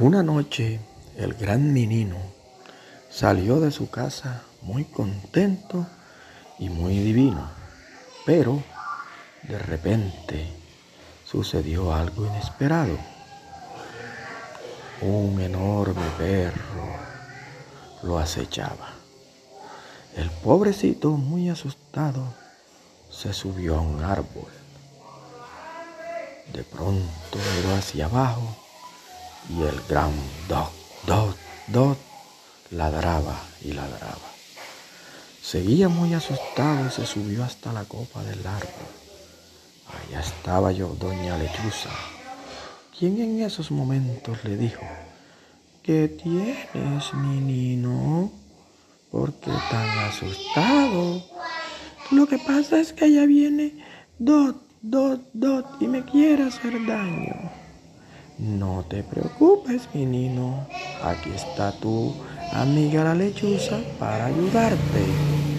Una noche el gran menino salió de su casa muy contento y muy divino, pero de repente sucedió algo inesperado. Un enorme perro lo acechaba. El pobrecito, muy asustado, se subió a un árbol. De pronto miró hacia abajo y el gran dot, dot, dot ladraba y ladraba. Seguía muy asustado y se subió hasta la copa del árbol. Allá estaba yo, doña Lechuza, quien en esos momentos le dijo, ¿qué tienes, niño? ¿Por qué tan asustado? Lo que pasa es que ella viene dot, dot, dot y me quiere hacer daño. No te preocupes, mi niño. Aquí está tu amiga la lechuza para ayudarte.